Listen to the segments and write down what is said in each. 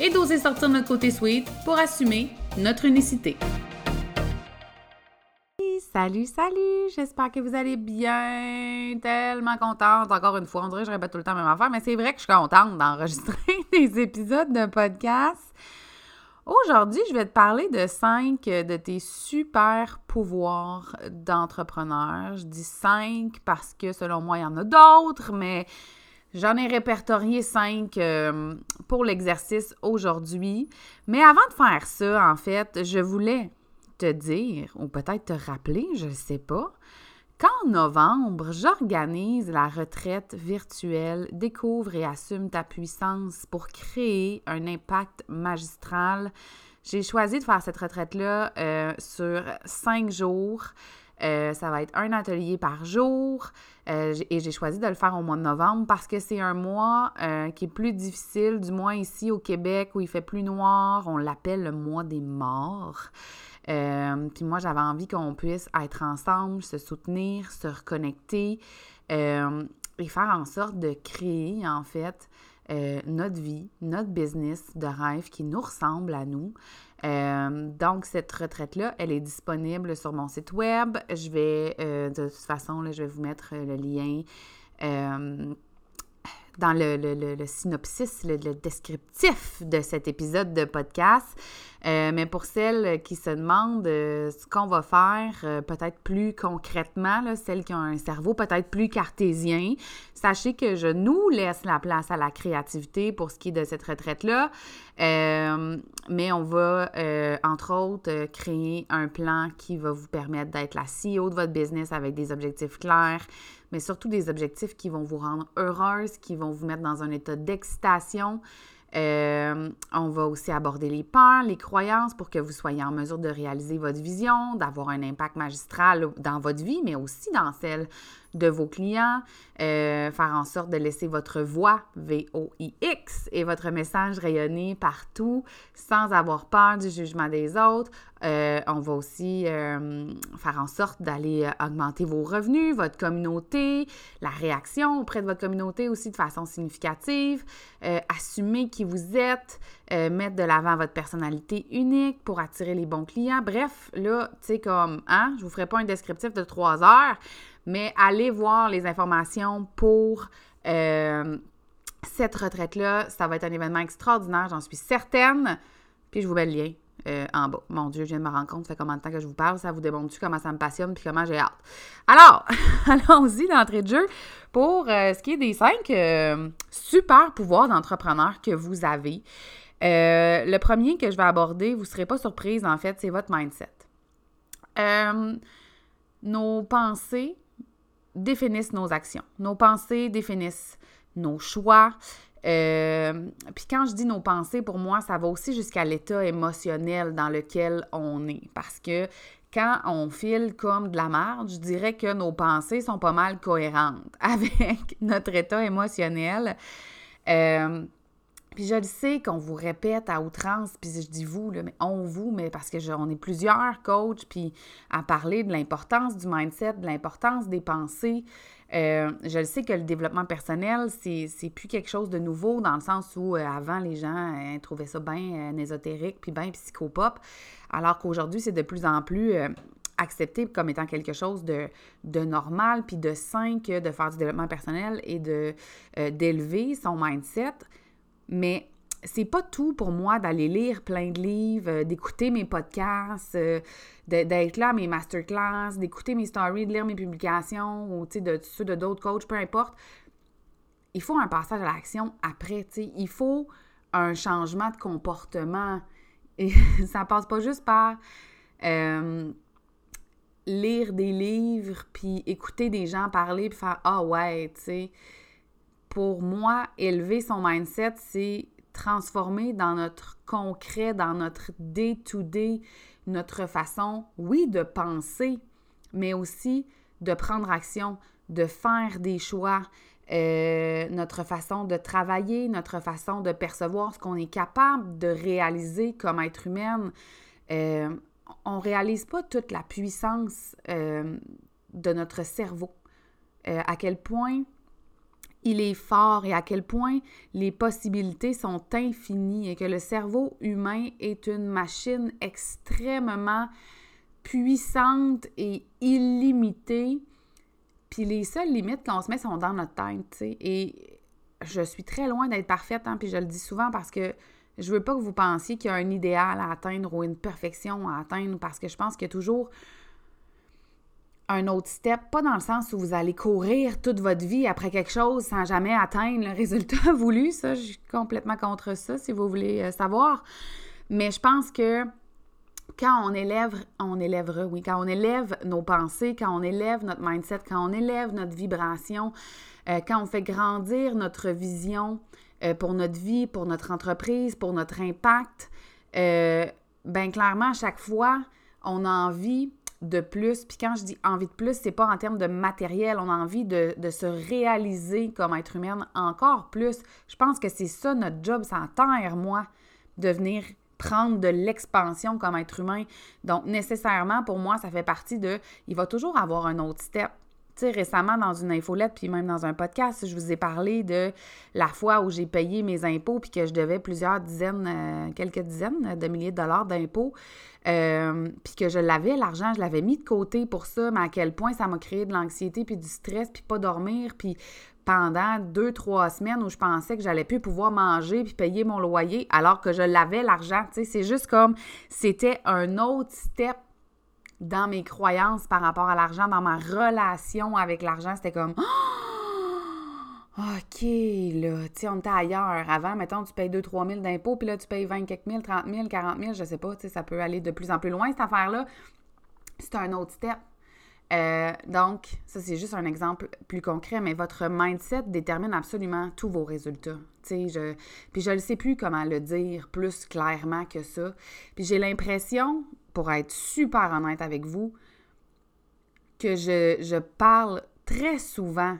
et d'oser sortir notre côté sweet pour assumer notre unicité. Salut, salut! J'espère que vous allez bien. Tellement contente. Encore une fois, on dirait que je répète tout le temps la même affaire, mais c'est vrai que je suis contente d'enregistrer des épisodes de podcast. Aujourd'hui, je vais te parler de cinq de tes super pouvoirs d'entrepreneur. Je dis cinq parce que selon moi, il y en a d'autres, mais J'en ai répertorié cinq euh, pour l'exercice aujourd'hui. Mais avant de faire ça, en fait, je voulais te dire, ou peut-être te rappeler, je ne sais pas, qu'en novembre, j'organise la retraite virtuelle Découvre et assume ta puissance pour créer un impact magistral. J'ai choisi de faire cette retraite-là euh, sur cinq jours. Euh, ça va être un atelier par jour euh, et j'ai choisi de le faire au mois de novembre parce que c'est un mois euh, qui est plus difficile, du moins ici au Québec où il fait plus noir. On l'appelle le mois des morts. puis moi, j'avais envie qu'on puisse être ensemble, se soutenir, se reconnecter et faire en sorte de créer en fait notre vie, notre business de rêve qui nous ressemble à nous. Euh, donc, cette retraite-là, elle est disponible sur mon site web. Je vais, euh, de toute façon, je vais vous mettre le lien euh, dans le, synopsis, le, descriptif de cet épisode de podcast. Euh, mais pour celles qui se demandent euh, ce qu'on va faire, euh, peut-être plus concrètement, celles qui ont un cerveau peut-être plus cartésien, sachez que je nous laisse la place à la créativité pour ce qui est de cette retraite-là. Mais on va, entre autres, créer un plan qui va vous permettre d'être la CEO de votre business avec des objectifs clairs, mais surtout des objectifs qui vont vous rendre heureuse, qui vont vous mettre dans un état d'excitation. Euh, on va aussi aborder les peurs, les croyances pour que vous soyez en mesure de réaliser votre vision, d'avoir un impact magistral dans votre vie, mais aussi dans celle de vos clients, euh, faire en sorte de laisser votre voix, V-O-I-X, et votre message rayonner partout sans avoir peur du jugement des autres. Euh, on va aussi euh, faire en sorte d'aller augmenter vos revenus, votre communauté, la réaction auprès de votre communauté aussi de façon significative, assumer qui vous êtes, mettre de l'avant votre personnalité unique pour attirer les bons clients. Bref, là, tu sais, comme, hein, je vous ferai pas un descriptif de trois heures, mais allez voir les informations pour euh, cette retraite-là. Ça va être un événement extraordinaire, j'en suis certaine. Puis je vous mets le lien euh, en bas. Mon Dieu, je viens de me rendre compte, ça fait combien de temps que je vous parle, ça vous démontre-tu comment ça me passionne puis comment j'ai hâte. Alors, allons-y d'entrée de jeu pour euh, ce qui est des cinq super pouvoirs d'entrepreneur que vous avez. Le premier que je vais aborder, vous ne serez pas surprise en fait, c'est votre mindset. nos pensées définissent nos actions. Nos pensées définissent nos choix. Euh, puis quand je dis nos pensées, pour moi, ça va aussi jusqu'à l'état émotionnel dans lequel on est. Parce que quand on file comme de la merde, je dirais que nos pensées sont pas mal cohérentes avec notre état émotionnel. Euh, puis je le sais qu'on vous répète à outrance, puis je dis vous, là, mais on vous, mais parce que on est plusieurs coachs, puis à parler de l'importance du mindset, de l'importance des pensées. Euh, je le sais que le développement personnel, c'est, plus quelque chose de nouveau dans le sens où euh, avant, les gens euh, trouvaient ça bien ésotérique, puis bien psychopop, alors qu'aujourd'hui, c'est de plus en plus accepté comme étant quelque chose de, de normal, puis de sain que de faire du développement personnel et d'élever son mindset. Mais c'est pas tout pour moi d'aller lire plein de livres, euh, d'écouter mes podcasts, euh, d'être là à mes masterclass, d'écouter mes stories, de lire mes publications ou de ceux de d'autres coachs, peu importe. Il faut un passage à l'action après, sais. Il faut un changement de comportement. Et ça passe pas juste par euh, lire des livres, puis écouter des gens parler, puis faire Ah ouais, tu sais pour moi, élever son mindset, c'est transformer dans notre concret, dans notre day-to-day, notre façon, oui, de penser, mais aussi de prendre action, de faire des choix, euh, notre façon de travailler, notre façon de percevoir ce qu'on est capable de réaliser comme être humaine. Euh, on ne réalise pas toute la puissance euh, de notre cerveau, à quel point il est fort et à quel point les possibilités sont infinies et que le cerveau humain est une machine extrêmement puissante et illimitée puis les seules limites qu'on se met sont dans notre tête. Et je suis très loin d'être parfaite, hein, puis je le dis souvent parce que je veux pas que vous pensiez qu'il y a un idéal à atteindre ou une perfection à atteindre, parce que je pense qu'il y a toujours un autre step, pas dans le sens où vous allez courir toute votre vie après quelque chose sans jamais atteindre le résultat voulu. Ça, je suis complètement contre ça, si vous voulez euh, savoir. Mais je pense que quand on élève, on élèvera, oui, quand on élève nos pensées, quand on élève notre mindset, quand on élève notre vibration, euh, quand on fait grandir notre vision euh, pour notre vie, pour notre entreprise, pour notre impact, euh, ben clairement, à chaque fois, on a envie de plus. Puis quand je dis envie de plus, c'est pas en termes de matériel, on a envie de, se réaliser comme être humaine encore plus. Je pense que c'est ça notre job, ça terre, moi, de venir prendre de l'expansion comme être humain. Donc, nécessairement, pour moi, ça fait partie de, il va toujours avoir un autre step. Récemment, dans une infolette, puis même dans un podcast, je vous ai parlé de la fois où j'ai payé mes impôts, puis que je devais plusieurs dizaines, euh, quelques dizaines de milliers de dollars d'impôts, euh, puis que je l'avais, l'argent, je l'avais mis de côté pour ça, mais à quel point ça m'a créé de l'anxiété, puis du stress, puis pas dormir, puis pendant deux, trois semaines où je pensais que j'allais plus pouvoir manger puis payer mon loyer alors que je l'avais l'argent. C'est juste comme c'était un autre step dans mes croyances par rapport à l'argent, dans ma relation avec l'argent. C'était comme OK, là, tu sais, on était ailleurs. Avant, mettons, tu payes 2-3 000 d'impôts, puis là, tu payes 20 quelques mille, 30 000, 40 000, je sais pas, tu sais, ça peut aller de plus en plus loin, cette affaire-là. C'est un autre step. Euh, donc, ça, c'est juste un exemple plus concret, mais votre mindset détermine absolument tous vos résultats. Je, puis je ne sais plus comment le dire plus clairement que ça. Puis j'ai l'impression, pour être super honnête avec vous, que je, je parle très souvent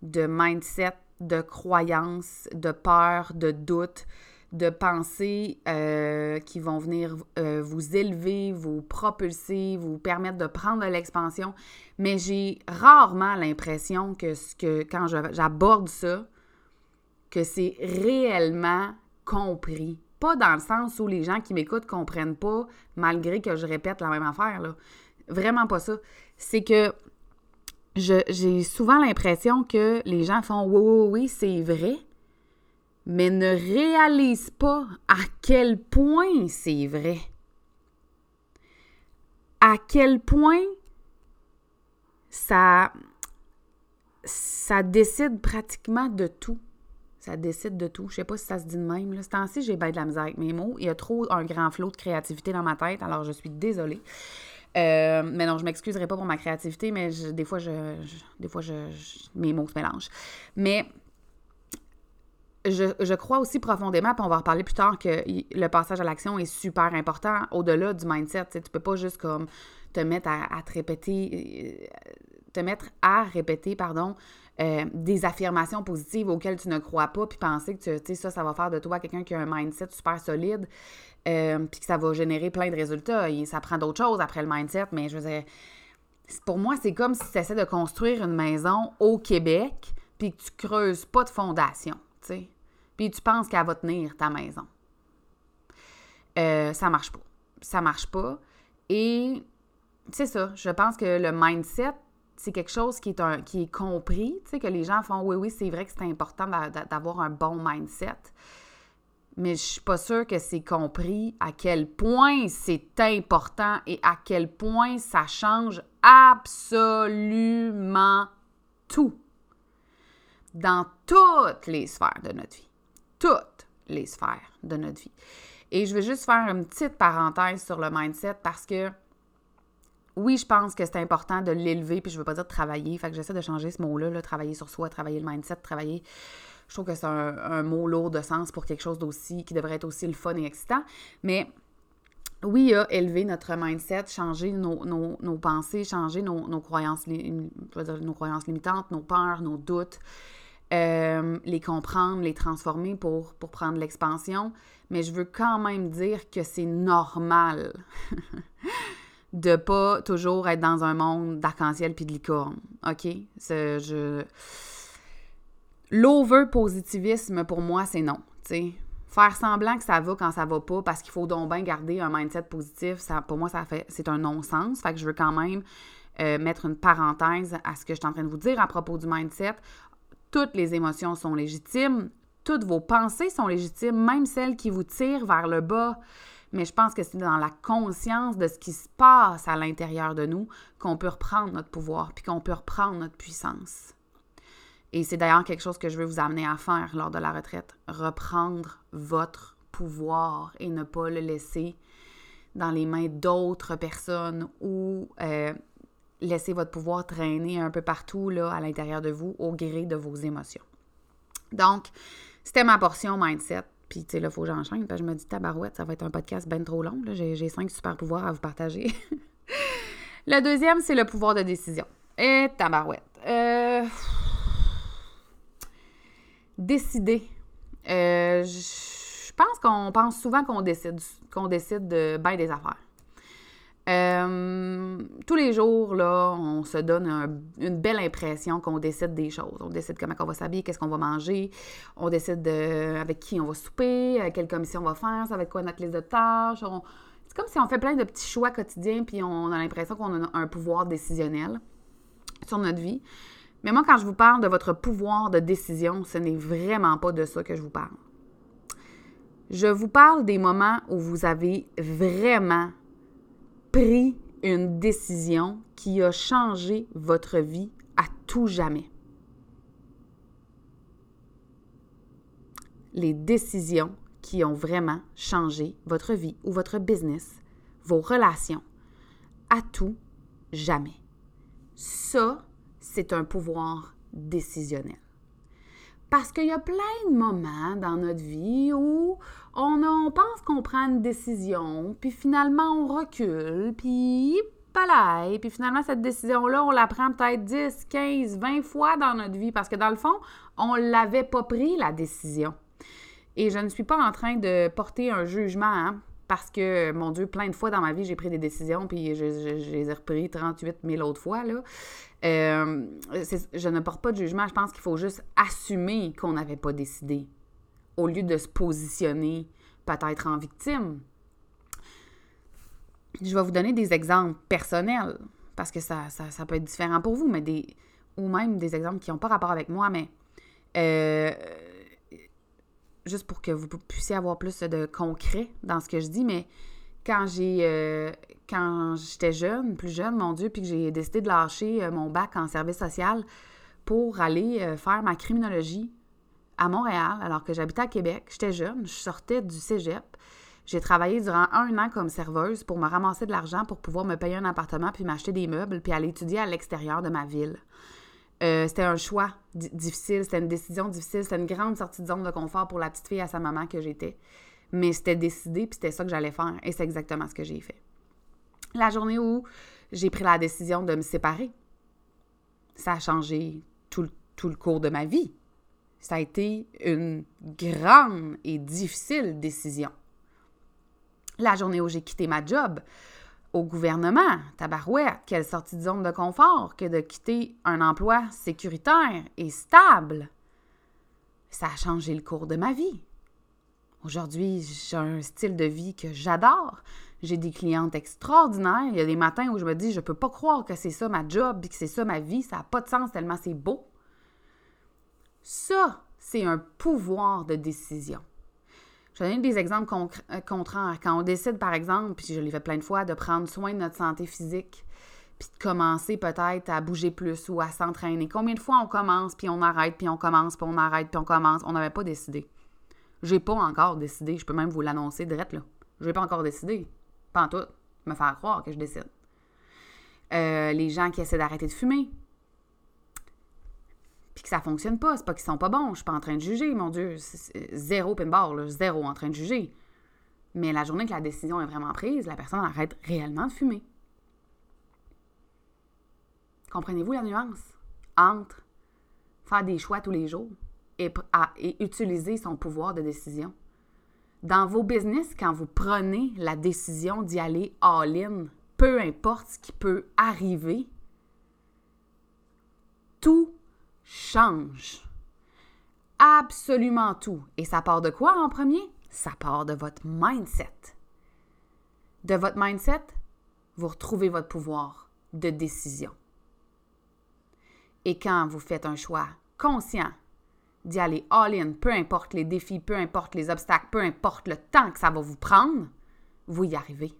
de mindset, de croyances, de peur, de doute, de pensées euh, qui vont venir euh, vous élever, vous propulser, vous permettre de prendre de l'expansion. Mais j'ai rarement l'impression que, que quand j'aborde ça, que c'est réellement compris. Pas dans le sens où les gens qui m'écoutent comprennent pas, malgré que je répète la même affaire. Vraiment pas ça. C'est que j'ai souvent l'impression que les gens font oui, oui, oui, c'est vrai, mais ne réalise pas à quel point c'est vrai. À quel point ça, ça décide pratiquement de tout. Ça décide de tout. Je sais pas si ça se dit de même. Ce temps-ci, j'ai bien de la misère avec mes mots. Il y a trop un grand flot de créativité dans ma tête, alors je suis désolée. Euh, mais non, je m'excuserai pas pour ma créativité, mais des fois, je, des fois je, mes mots se mélangent. Mais je, crois aussi profondément, puis on va en reparler plus tard, que le passage à l'action est super important au-delà du mindset. Tu ne peux pas juste comme te mettre à, te répéter, euh, te mettre à répéter, pardon, euh, des affirmations positives auxquelles tu ne crois pas, puis penser que tu, ça, ça va faire de toi quelqu'un qui a un mindset super solide, euh, puis que ça va générer plein de résultats. Et ça prend d'autres choses après le mindset, mais je veux dire, pour moi, c'est comme si tu essaies de construire une maison au Québec, puis que tu creuses pas de fondation sais. Puis tu penses qu'elle va tenir ta maison. Euh, ça marche pas. Ça marche pas. Et c'est ça. Je pense que le mindset, c'est quelque chose qui est, un, qui est compris, tu sais, que les gens font oui, oui, c'est vrai que c'est important d'avoir un bon mindset. Mais je suis pas sûre que c'est compris à quel point c'est important et à quel point ça change absolument tout dans toutes les sphères de notre vie. Toutes les sphères de notre vie. Et je vais juste faire une petite parenthèse sur le mindset parce que oui, je pense que c'est important de l'élever, puis je veux pas dire de travailler, fait j'essaie de changer ce mot-là, travailler sur soi, travailler le mindset, travailler Je trouve que c'est un, mot lourd de sens pour quelque chose d'aussi, qui devrait être aussi le fun et excitant. Mais oui, il a élevé notre mindset, changer nos, pensées, changer nos, nos croyances, nos croyances limitantes, nos peurs, nos doutes, euh, les comprendre, les transformer pour, pour prendre l'expansion. Mais je veux quand même dire que c'est normal de pas toujours être dans un monde d'arc-en-ciel puis de licorne. OK? Je... L'over-positivisme, pour moi, c'est non. sais Faire semblant que ça va quand ça va pas parce qu'il faut donc bien garder un mindset positif, ça, pour moi, ça fait c'est un non-sens. Fait que je veux quand même euh, mettre une parenthèse à ce que je suis en train de vous dire à propos du mindset. Toutes les émotions sont légitimes, toutes vos pensées sont légitimes, même celles qui vous tirent vers le bas. Mais je pense que c'est dans la conscience de ce qui se passe à l'intérieur de nous qu'on peut reprendre notre pouvoir, puis qu'on peut reprendre notre puissance. Et c'est d'ailleurs quelque chose que je veux vous amener à faire lors de la retraite. Reprendre votre pouvoir et ne pas le laisser dans les mains d'autres personnes ou euh, laisser votre pouvoir traîner un peu partout là, à l'intérieur de vous au gré de vos émotions. Donc, c'était ma portion mindset. Puis, tu sais, là, il faut que j'enchaîne. Je me dis, tabarouette, ça va être un podcast bien trop long. J'ai cinq super pouvoirs à vous partager. le deuxième, c'est le pouvoir de décision. Et tabarouette. Euh, décider. Euh, je pense qu'on pense souvent qu'on décide, qu'on décide de bien des affaires. Euh, tous les jours, là, on se donne une belle impression qu'on décide des choses. On décide comment on va s'habiller, qu'est-ce qu'on va manger, on décide de, avec qui on va souper, euh, quelle commission on va faire, ça va être quoi notre liste de tâches. C'est comme si on fait plein de petits choix quotidiens, puis on a l'impression qu'on a un pouvoir décisionnel sur notre vie. Mais moi, quand je vous parle de votre pouvoir de décision, ce n'est vraiment pas de ça que je vous parle. Je vous parle des moments où vous avez vraiment pris une décision qui a changé votre vie à tout jamais. Les décisions qui ont vraiment changé votre vie ou votre business, vos relations, à tout jamais. Ça, c'est un pouvoir décisionnel. Parce qu'il y a plein de moments dans notre vie où on, pense qu'on prend une décision, puis finalement on recule, puis palais, puis finalement cette décision-là, on la prend peut-être 10, 15, 20 fois dans notre vie parce que dans le fond, on ne l'avait pas pris la décision. Et je ne suis pas en train de porter un jugement, hein, parce que, mon Dieu, plein de fois dans ma vie, j'ai pris des décisions, puis je, les ai repris 38 000 autres fois. Là. Euh, je ne porte pas de jugement. Je pense qu'il faut juste assumer qu'on n'avait pas décidé au lieu de se positionner peut-être en victime. Je vais vous donner des exemples personnels parce que ça, ça, peut être différent pour vous, mais des ou même des exemples qui n'ont pas rapport avec moi, mais euh, juste pour que vous puissiez avoir plus de concret dans ce que je dis, mais quand j'ai euh, quand j'étais jeune, plus jeune, mon Dieu, puis que j'ai décidé de lâcher euh, mon bac en service social pour aller euh, faire ma criminologie à Montréal, alors que j'habitais à Québec. J'étais jeune, je sortais du cégep. J'ai travaillé durant un an comme serveuse pour me ramasser de l'argent pour pouvoir me payer un appartement puis m'acheter des meubles puis aller étudier à l'extérieur de ma ville. C'était un choix difficile, c'était une décision difficile, c'était une grande sortie de zone de confort pour la petite fille à sa maman que j'étais. Mais c'était décidé, puis c'était ça que j'allais faire. Et c'est exactement ce que j'ai fait. La journée où j'ai pris la décision de me séparer, ça a changé tout, tout le cours de ma vie. Ça a été une grande et difficile décision. La journée où j'ai quitté ma job au gouvernement, tabarouette, quelle sortie de zone de confort que de quitter un emploi sécuritaire et stable. Ça a changé le cours de ma vie. Aujourd'hui, j'ai un style de vie que j'adore. J'ai des clientes extraordinaires. Il y a des matins où je me dis, je peux pas croire que c'est ça ma job, que c'est ça ma vie. Ça n'a pas de sens tellement c'est beau. Ça, c'est un pouvoir de décision. Je vais donner des exemples euh, contraires. Quand on décide, par exemple, puis je l'ai fait plein de fois, de prendre soin de notre santé physique, puis de commencer peut-être à bouger plus ou à s'entraîner. Combien de fois on commence, puis on arrête, puis on commence, puis on arrête, puis on commence? On n'avait pas décidé. J'ai pas encore décidé. Je peux même vous l'annoncer direct, là. J'ai pas encore décidé. Pas en tout. Me faire croire que je décide. Euh, les gens qui essaient d'arrêter de fumer. Que ça fonctionne pas. C'est pas qu'ils sont pas bons. Je suis pas en train de juger, mon Dieu. zéro pinball, là, zéro en train de juger. Mais la journée que la décision est vraiment prise, la personne arrête réellement de fumer. Comprenez-vous la nuance? Entre faire des choix tous les jours et, et utiliser son pouvoir de décision? Dans vos business, quand vous prenez la décision d'y aller all-in, peu importe ce qui peut arriver, tout change. Absolument tout. Et ça part de quoi en premier? Ça part de votre mindset. De votre mindset, vous retrouvez votre pouvoir de décision. Et quand vous faites un choix conscient d'y aller all-in, peu importe les défis, peu importe les obstacles, peu importe le temps que ça va vous prendre, vous y arrivez.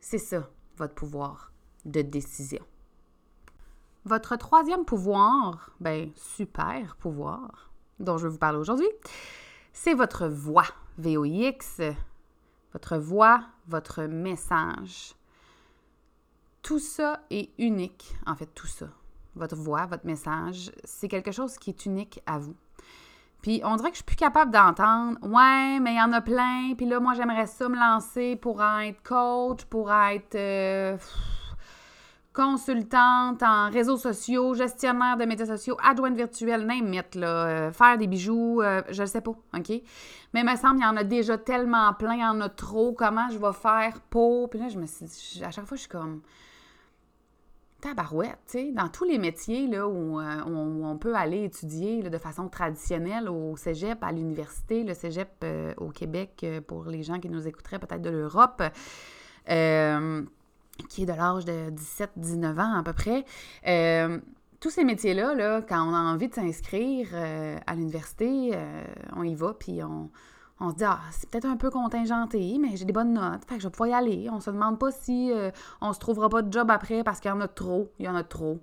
C'est ça, votre pouvoir de décision. Votre troisième pouvoir, ben super pouvoir, dont je vais vous parler aujourd'hui, c'est votre voix, VOIX, votre voix, votre message. Tout ça est unique, en fait, tout ça. Votre voix, votre message, c'est quelque chose qui est unique à vous. Puis on dirait que je suis plus capable d'entendre, ouais, mais il y en a plein, puis là, moi, j'aimerais ça me lancer pour être coach, pour être. Euh, consultante en réseaux sociaux, gestionnaire de médias sociaux, adjointe virtuelle, n'importe là, euh, faire des bijoux, euh, je ne sais pas, OK? Mais il me semble qu'il y en a déjà tellement plein, il y en a trop, comment je vais faire pour... Puis là, je me suis à chaque fois, je suis comme... Tabarouette, tu sais, dans tous les métiers là, où, euh, on, peut aller étudier de façon traditionnelle au cégep, à l'université, le cégep au Québec, pour les gens qui nous écouteraient peut-être de l'Europe, qui est de l'âge de 17-19 ans à peu près. Euh, tous ces métiers-là, là, quand on a envie de s'inscrire euh, à l'université, euh, on y va, puis on, on se dit, ah, c'est peut-être un peu contingenté, mais j'ai des bonnes notes, fait que je vais pouvoir y aller. On se demande pas si on se trouvera pas de job après parce qu'il y en a trop. Il y en a trop.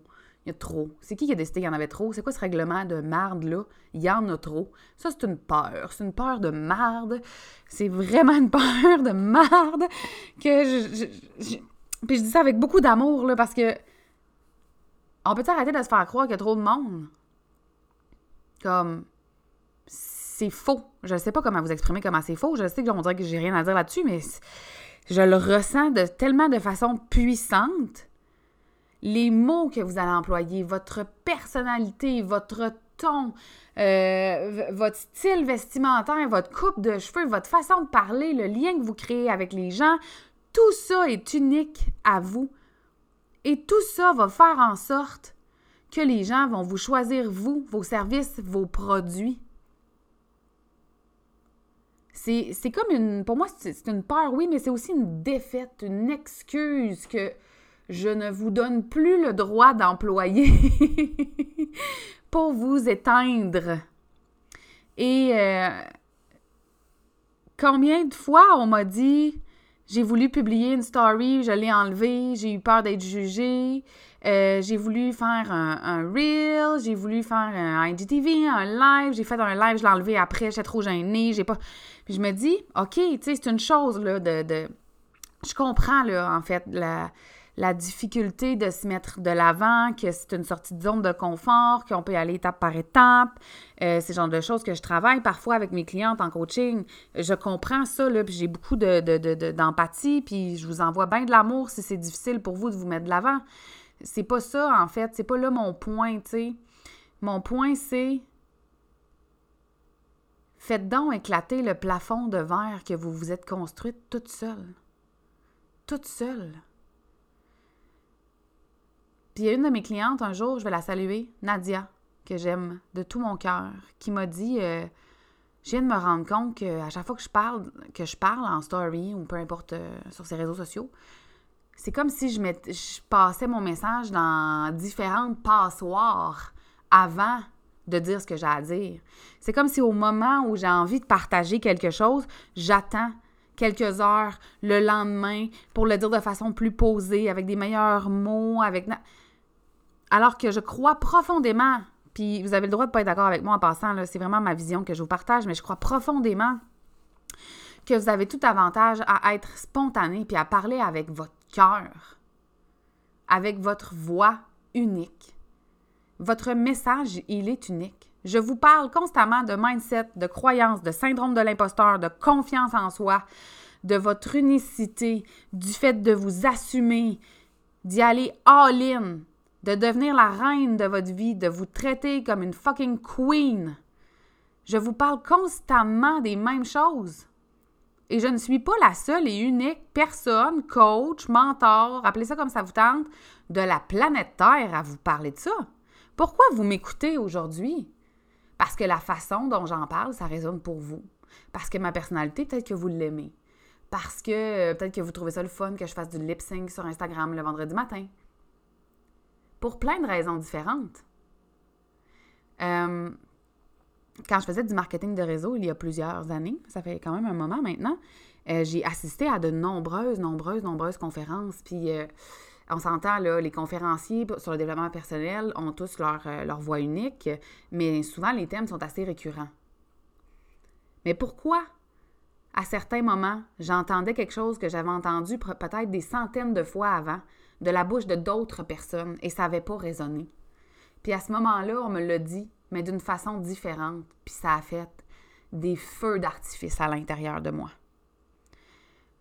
Il y a trop. C'est qui qui a décidé qu'il y en avait trop? C'est quoi ce règlement de marde-là? Il y en a trop. Ça, c'est une peur. C'est une peur de marde. C'est vraiment une peur de marde que je, puis je dis ça avec beaucoup d'amour, là, parce que on peut arrêter de se faire croire qu'il y trop de monde? Comme, c'est faux. Je ne sais pas comment vous exprimer comment c'est faux. Je sais qu'on dirait que j'ai rien à dire là-dessus, mais je le ressens de tellement de façon puissante. Les mots que vous allez employer, votre personnalité, votre ton, euh, votre style vestimentaire, votre coupe de cheveux, votre façon de parler, le lien que vous créez avec les gens, tout ça est unique à vous. Et tout ça va faire en sorte que les gens vont vous choisir, vous, vos services, vos produits. C'est comme une. Pour moi, c'est une peur, oui, mais c'est aussi une défaite, une excuse que je ne vous donne plus le droit d'employer pour vous éteindre. Et euh, combien de fois on m'a dit j'ai voulu publier une story, je l'ai enlevée, j'ai eu peur d'être jugée. Euh, j'ai voulu faire un, reel, j'ai voulu faire un IGTV, un live, j'ai fait un live, je l'ai enlevé après, j'étais trop gênée, j'ai pas... Puis je me dis, OK, tu sais, c'est une chose, là, de... de... Je comprends, là, en fait, la la difficulté de se mettre de l'avant, que c'est une sortie de zone de confort, qu'on peut y aller étape par étape. Euh, c'est le genre de choses que je travaille parfois avec mes clientes en coaching. Je comprends ça, là, puis j'ai beaucoup d'empathie, de, puis je vous envoie bien de l'amour si c'est difficile pour vous de vous mettre de l'avant. C'est pas ça, en fait. C'est pas là mon point, tu sais. Mon point, c'est faites donc éclater le plafond de verre que vous vous êtes construite toute seule. Toute seule. Il y a une de mes clientes, un jour, je vais la saluer, Nadia, que j'aime de tout mon cœur, qui m'a dit euh, Je viens de me rendre compte qu'à chaque fois que je parle, que je parle en story ou peu importe euh, sur ces réseaux sociaux, c'est comme si je, je passais mon message dans différentes passoires avant de dire ce que j'ai à dire. C'est comme si au moment où j'ai envie de partager quelque chose, j'attends quelques heures le lendemain pour le dire de façon plus posée, avec des meilleurs mots, avec... Alors que je crois profondément, puis vous avez le droit de ne pas être d'accord avec moi en passant, c'est vraiment ma vision que je vous partage, mais je crois profondément que vous avez tout avantage à être spontané puis à parler avec votre cœur, avec votre voix unique. Votre message, il est unique. Je vous parle constamment de mindset, de croyance, de syndrome de l'imposteur, de confiance en soi, de votre unicité, du fait de vous assumer, d'y aller all-in, de devenir la reine de votre vie, de vous traiter comme une fucking queen. Je vous parle constamment des mêmes choses. Et je ne suis pas la seule et unique personne, coach, mentor, appelez ça comme ça vous tente, de la planète Terre à vous parler de ça. Pourquoi vous m'écoutez aujourd'hui? Parce que la façon dont j'en parle, ça résonne pour vous. Parce que ma personnalité, peut-être que vous l'aimez. Parce que euh, peut-être que vous trouvez ça le fun que je fasse du lip sync sur Instagram le vendredi matin. Pour plein de raisons différentes. Euh, quand je faisais du marketing de réseau il y a plusieurs années, ça fait quand même un moment maintenant, euh, j'ai assisté à de nombreuses, nombreuses, nombreuses conférences. Puis euh, on s'entend, les conférenciers sur le développement personnel ont tous leur, leur voix unique, mais souvent les thèmes sont assez récurrents. Mais pourquoi, à certains moments, j'entendais quelque chose que j'avais entendu peut-être des centaines de fois avant, de la bouche de d'autres personnes, et ça n'avait pas résonné? Puis à ce moment-là, on me l'a dit, mais d'une façon différente. Puis ça a fait des feux d'artifice à l'intérieur de moi.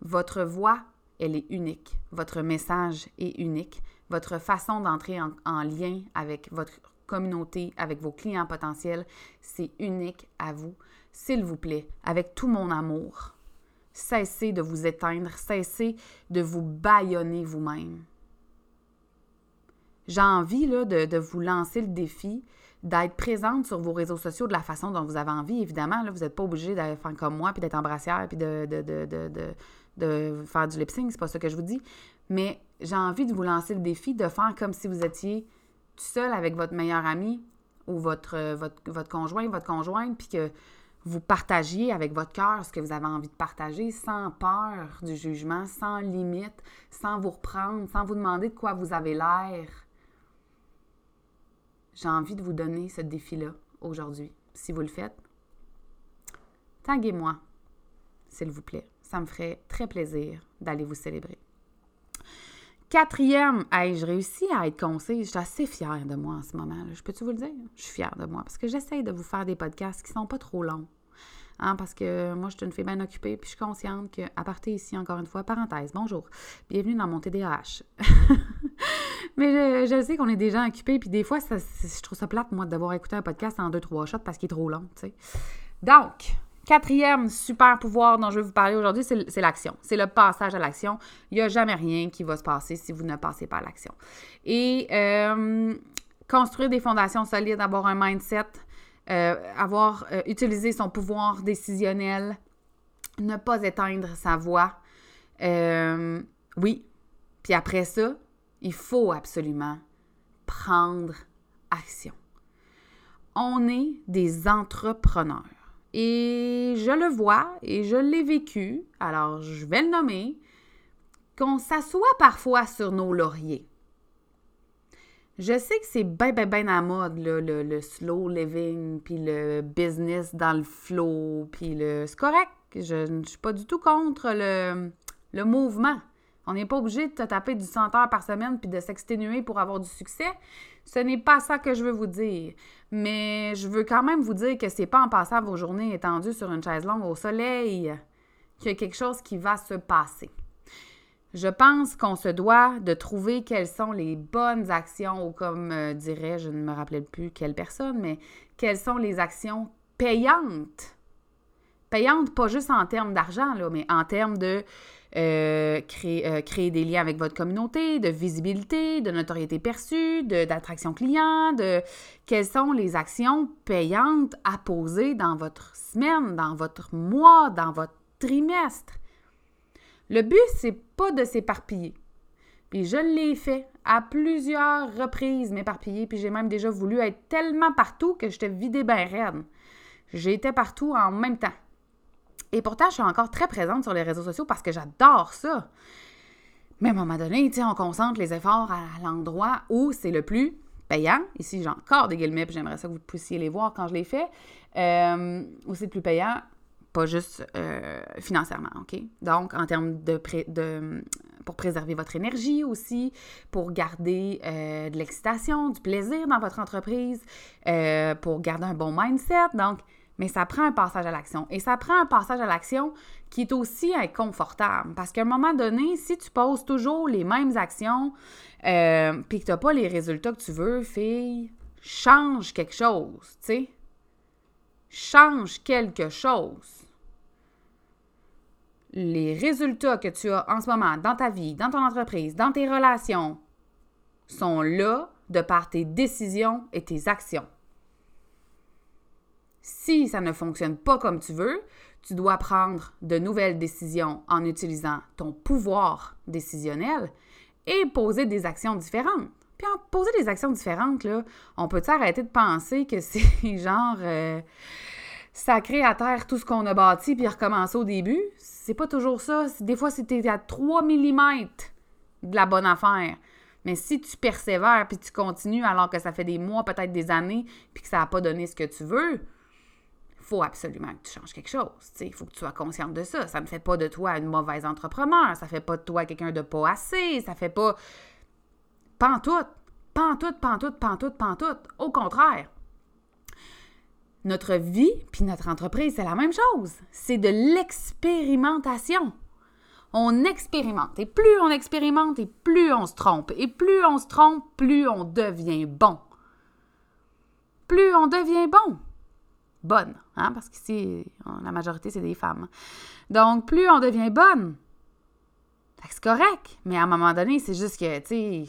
Votre voix, elle est unique. Votre message est unique. Votre façon d'entrer en, lien avec votre communauté, avec vos clients potentiels, c'est unique à vous. S'il vous plaît, avec tout mon amour, cessez de vous éteindre, cessez de vous bâillonner vous-même. J'ai envie là, de, de vous lancer le défi d'être présente sur vos réseaux sociaux de la façon dont vous avez envie. Évidemment, là, vous n'êtes pas obligé de faire comme moi, puis d'être en brassière, puis de, de, faire du lip sync, c'est pas ça que je vous dis. Mais j'ai envie de vous lancer le défi de faire comme si vous étiez tout seul avec votre meilleur ami ou votre, votre, votre conjoint, votre conjointe, puis que vous partagiez avec votre cœur ce que vous avez envie de partager sans peur du jugement, sans limite, sans vous reprendre, sans vous demander de quoi vous avez l'air j'ai envie de vous donner ce défi-là aujourd'hui. Si vous le faites, taguez-moi, s'il vous plaît. Ça me ferait très plaisir d'aller vous célébrer. Quatrième, ai-je réussi à être concise? Je suis assez fière de moi en ce moment. Je peux-tu vous le dire? Je suis fière de moi parce que j'essaie de vous faire des podcasts qui ne sont pas trop longs. Hein, parce que moi, je suis une fille bien occupée, puis je suis consciente qu'à partir ici, encore une fois, parenthèse, bonjour, bienvenue dans mon TDAH. Mais je, sais qu'on est déjà occupés, puis des fois, ça, je trouve ça plate, moi, de devoir écouter un podcast en deux, trois shots parce qu'il est trop long, tu sais. Donc, quatrième super pouvoir dont je vais vous parler aujourd'hui, c'est l'action. C'est le passage à l'action. Il n'y a jamais rien qui va se passer si vous ne passez pas à l'action. Et euh, construire des fondations solides, avoir un mindset, euh, avoir euh, utilisé son pouvoir décisionnel, ne pas éteindre sa voix. oui. Puis après ça, il faut absolument prendre action. On est des entrepreneurs. Et je le vois et je l'ai vécu, alors je vais le nommer, qu'on s'assoit parfois sur nos lauriers. Je sais que c'est bien, bien, bien à mode, le, slow living, puis le business dans le flow, puis le... C'est je ne suis pas du tout contre le mouvement. On n'est pas obligé de te taper du 100 heures par semaine puis de s'exténuer pour avoir du succès. Ce n'est pas ça que je veux vous dire. Mais je veux quand même vous dire que c'est pas en passant vos journées étendues sur une chaise longue au soleil qu'il y a quelque chose qui va se passer. Je pense qu'on se doit de trouver quelles sont les bonnes actions, ou comme euh, dirait, je ne me rappelle plus quelle personne, mais quelles sont les actions payantes. Payantes, pas juste en termes d'argent, mais en termes de euh, créer, euh, créer, des liens avec votre communauté, de visibilité, de notoriété perçue, d'attraction client, de quelles sont les actions payantes à poser dans votre semaine, dans votre mois, dans votre trimestre? Le but, c'est pas de s'éparpiller. Puis je l'ai fait à plusieurs reprises, m'éparpiller, puis j'ai même déjà voulu être tellement partout que j'étais vidée bien raide. J'étais partout en même temps. Et pourtant, je suis encore très présente sur les réseaux sociaux parce que j'adore ça. Mais à un moment donné, on concentre les efforts à l'endroit où c'est le plus payant. Ici, j'ai encore des guillemets, puis j'aimerais ça que vous puissiez les voir quand je les fais. Euh, où c'est le plus payant? Pas juste euh, financièrement, OK? Donc, en termes de, de, pour préserver votre énergie aussi, pour garder euh, de l'excitation, du plaisir dans votre entreprise, pour garder un bon mindset. Donc, mais ça prend un passage à l'action. Et ça prend un passage à l'action qui est aussi inconfortable. Parce qu'à un moment donné, si tu poses toujours les mêmes actions, puis que tu n'as pas les résultats que tu veux, fille, change quelque chose, tu sais. Change quelque chose les résultats que tu as en ce moment dans ta vie, dans ton entreprise, dans tes relations, sont là de par tes décisions et tes actions. Si ça ne fonctionne pas comme tu veux, tu dois prendre de nouvelles décisions en utilisant ton pouvoir décisionnel et poser des actions différentes. Puis en poser des actions différentes, on peut arrêter de penser que c'est genre euh, sacré à terre tout ce qu'on a bâti puis recommencer au début? C'est pas toujours ça. Des fois, c'était à 3 mm de la bonne affaire. Mais si tu persévères puis tu continues alors que ça fait des mois, peut-être des années, puis que ça n'a pas donné ce que tu veux, faut absolument que tu changes quelque chose. Il faut que tu sois consciente de ça. Ça ne fait pas de toi une mauvaise entrepreneur. Ça fait pas de toi quelqu'un de pas assez. Ça fait pas. Pantoute. Pantoute, pantoute, pantoute, pantoute. Au contraire notre vie puis notre entreprise, c'est la même chose. C'est de l'expérimentation. On expérimente. Et plus on expérimente, et plus on se trompe. Et plus on se trompe, plus on devient bon. Plus on devient bon. Bonne, hein? parce qu'ici, la majorité, c'est des femmes. Donc, plus on devient bonne. C'est correct. Mais à un moment donné, c'est juste que, tu sais,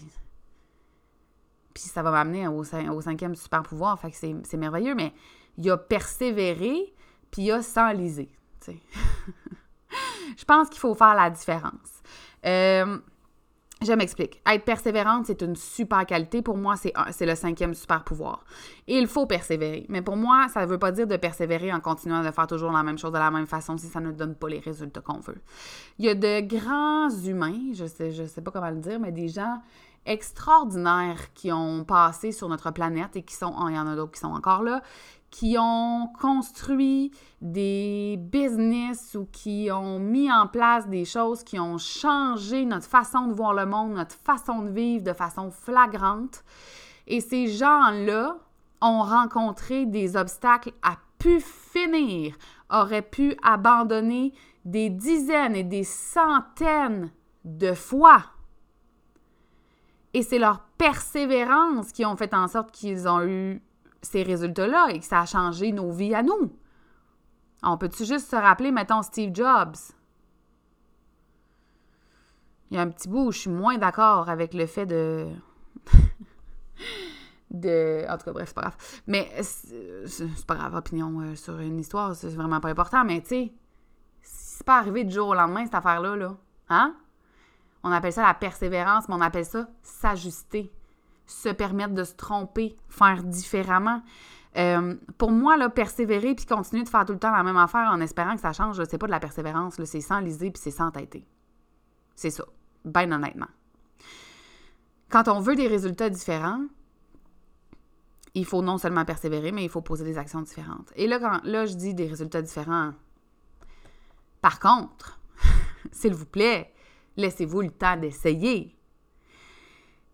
puis ça va m'amener au, au, cinquième super pouvoir, fait que c'est merveilleux, mais il a persévéré, puis il a s'enlisé. je pense qu'il faut faire la différence. Euh, je m'explique. Être persévérante, c'est une super qualité. Pour moi, c'est le cinquième super pouvoir. Il faut persévérer. Mais pour moi, ça ne veut pas dire de persévérer en continuant de faire toujours la même chose de la même façon si ça ne donne pas les résultats qu'on veut. Il y a de grands humains, je sais, je sais pas comment le dire, mais des gens extraordinaires qui ont passé sur notre planète et qui sont, oh, il y en a d'autres qui sont encore là, qui ont construit des business ou qui ont mis en place des choses qui ont changé notre façon de voir le monde, notre façon de vivre de façon flagrante. Et ces gens-là ont rencontré des obstacles à pu finir, auraient pu abandonner des dizaines et des centaines de fois. Et c'est leur persévérance qui ont fait en sorte qu'ils ont eu ces résultats-là et que ça a changé nos vies à nous. On peut-tu juste se rappeler, mettons, Steve Jobs? Il y a un petit bout où je suis moins d'accord avec le fait de. de. En tout cas, bref, c'est pas grave. Mais c'est pas grave, opinion euh, sur une histoire, c'est vraiment pas important, mais tu sais, c'est pas arrivé du jour au lendemain, cette affaire-là, là. Hein? On appelle ça la persévérance, mais on appelle ça s'ajuster se permettre de se tromper, faire différemment. Euh, pour moi, là, persévérer puis continuer de faire tout le temps la même affaire en espérant que ça change, c'est pas de la persévérance, c'est sans liser puis c'est sans têter. C'est ça, bien honnêtement. Quand on veut des résultats différents, il faut non seulement persévérer, mais il faut poser des actions différentes. Et là, quand là, je dis des résultats différents, par contre, s'il vous plaît, laissez-vous le temps d'essayer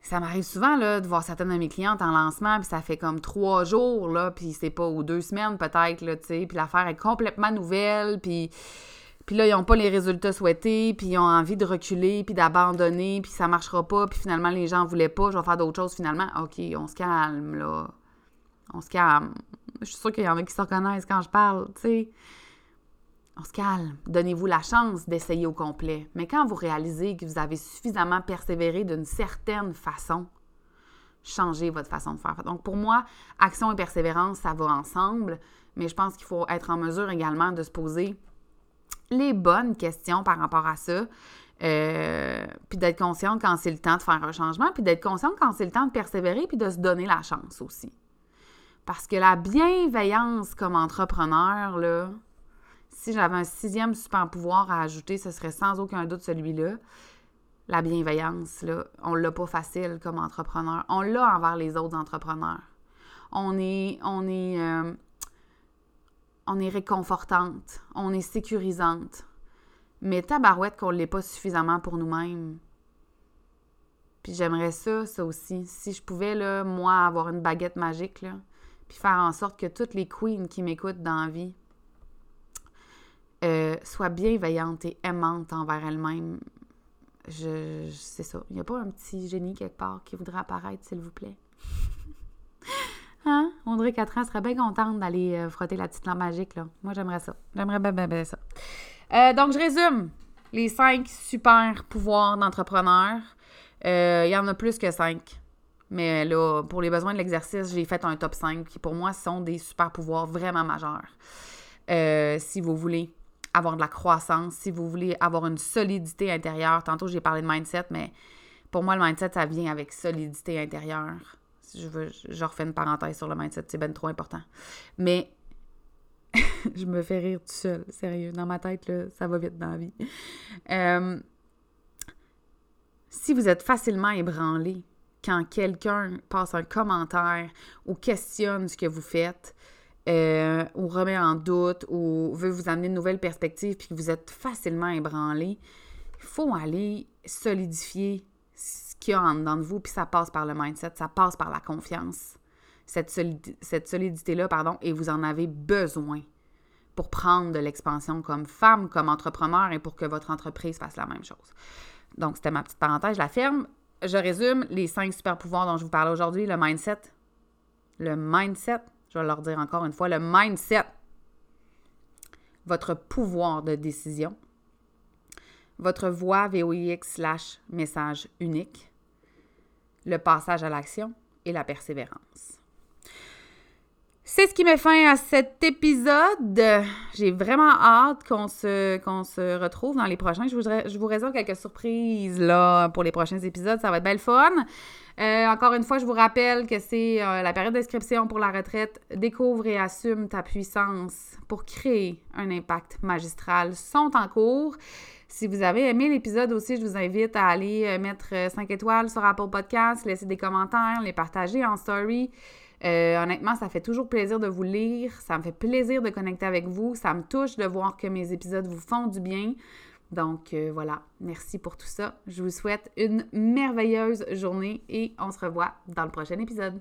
ça m'arrive souvent là, de voir certaines de mes clientes en lancement, puis ça fait comme trois jours, là, puis c'est pas, ou deux semaines peut-être, tu sais, puis l'affaire est complètement nouvelle, puis, puis là, ils n'ont pas les résultats souhaités, puis ils ont envie de reculer, puis d'abandonner, puis ça marchera pas, puis finalement, les gens voulaient pas, je vais faire d'autres choses finalement. OK, on se calme, là. On se calme. Je suis sûre qu'il y en a qui se reconnaissent quand je parle, tu sais on se calme. Donnez-vous la chance d'essayer au complet. Mais quand vous réalisez que vous avez suffisamment persévéré d'une certaine façon, changez votre façon de faire. Donc, pour moi, action et persévérance, ça va ensemble, mais je pense qu'il faut être en mesure également de se poser les bonnes questions par rapport à ça, euh, puis d'être consciente quand c'est le temps de faire un changement, puis d'être consciente quand c'est le temps de persévérer, puis de se donner la chance aussi. Parce que la bienveillance comme entrepreneur, là, si j'avais un sixième super pouvoir à ajouter, ce serait sans aucun doute celui-là. La bienveillance, là, on l'a pas facile comme entrepreneur. On l'a envers les autres entrepreneurs. On est, on est, euh, on est réconfortante, on est sécurisante. Mais tabarouette qu'on l'est pas suffisamment pour nous-mêmes. Puis j'aimerais ça, ça aussi. Si je pouvais, là, moi, avoir une baguette magique, là, puis faire en sorte que toutes les queens qui m'écoutent dans la vie euh, soient bienveillantes et aimantes envers elles-mêmes. Je, c'est ça. Il n'y a pas un petit génie quelque part qui voudrait apparaître, s'il vous plaît? hein? Audrey 4 ans serait bien contente d'aller euh, frotter la petite lampe magique, là. Moi, j'aimerais ça. J'aimerais bien, bien, bien ça. Euh, donc, je résume les cinq super pouvoirs d'entrepreneur. Euh, il y en a plus que cinq. Mais là, pour les besoins de l'exercice, j'ai fait un top 5 qui, pour moi, sont des super pouvoirs vraiment majeurs. si vous voulez avoir de la croissance, si vous voulez avoir une solidité intérieure. Tantôt, j'ai parlé de mindset, mais pour moi, le mindset, ça vient avec solidité intérieure. Je, veux, je refais une parenthèse sur le mindset, c'est bien trop important. Mais je me fais rire tout seul, sérieux. Dans ma tête, là, ça va vite dans la vie. Euh, si vous êtes facilement ébranlé quand quelqu'un passe un commentaire ou questionne ce que vous faites, euh, ou remet en doute, ou veut vous amener une nouvelle perspective, puis que vous êtes facilement ébranlé, il faut aller solidifier ce qu'il y a en dedans de vous, puis ça passe par le mindset, ça passe par la confiance. Cette, cette solidité-là, pardon, et vous en avez besoin pour prendre de l'expansion comme femme, comme entrepreneur et pour que votre entreprise fasse la même chose. Donc, c'était ma petite parenthèse, je la ferme. Je résume les cinq super pouvoirs dont je vous parle aujourd'hui. Le mindset. Le mindset, je vais leur dire encore une fois, le mindset, votre pouvoir de décision, votre voix VOIX slash message unique, le passage à l'action et la persévérance. C'est ce qui met fin à cet épisode. J'ai vraiment hâte qu'on se, se retrouve dans les prochains. Je vous, je vous réserve quelques surprises là, pour les prochains épisodes. Ça va être belle fun. Euh, encore une fois, je vous rappelle que c'est euh, la période d'inscription pour la retraite. Découvre et assume ta puissance pour créer un impact magistral sont en cours. Si vous avez aimé l'épisode aussi, je vous invite à aller euh, mettre 5 étoiles sur Apple Podcast, laisser des commentaires, les partager en story. Euh, honnêtement, ça fait toujours plaisir de vous lire. Ça me fait plaisir de connecter avec vous. Ça me touche de voir que mes épisodes vous font du bien. Donc euh, voilà, merci pour tout ça. Je vous souhaite une merveilleuse journée et on se revoit dans le prochain épisode.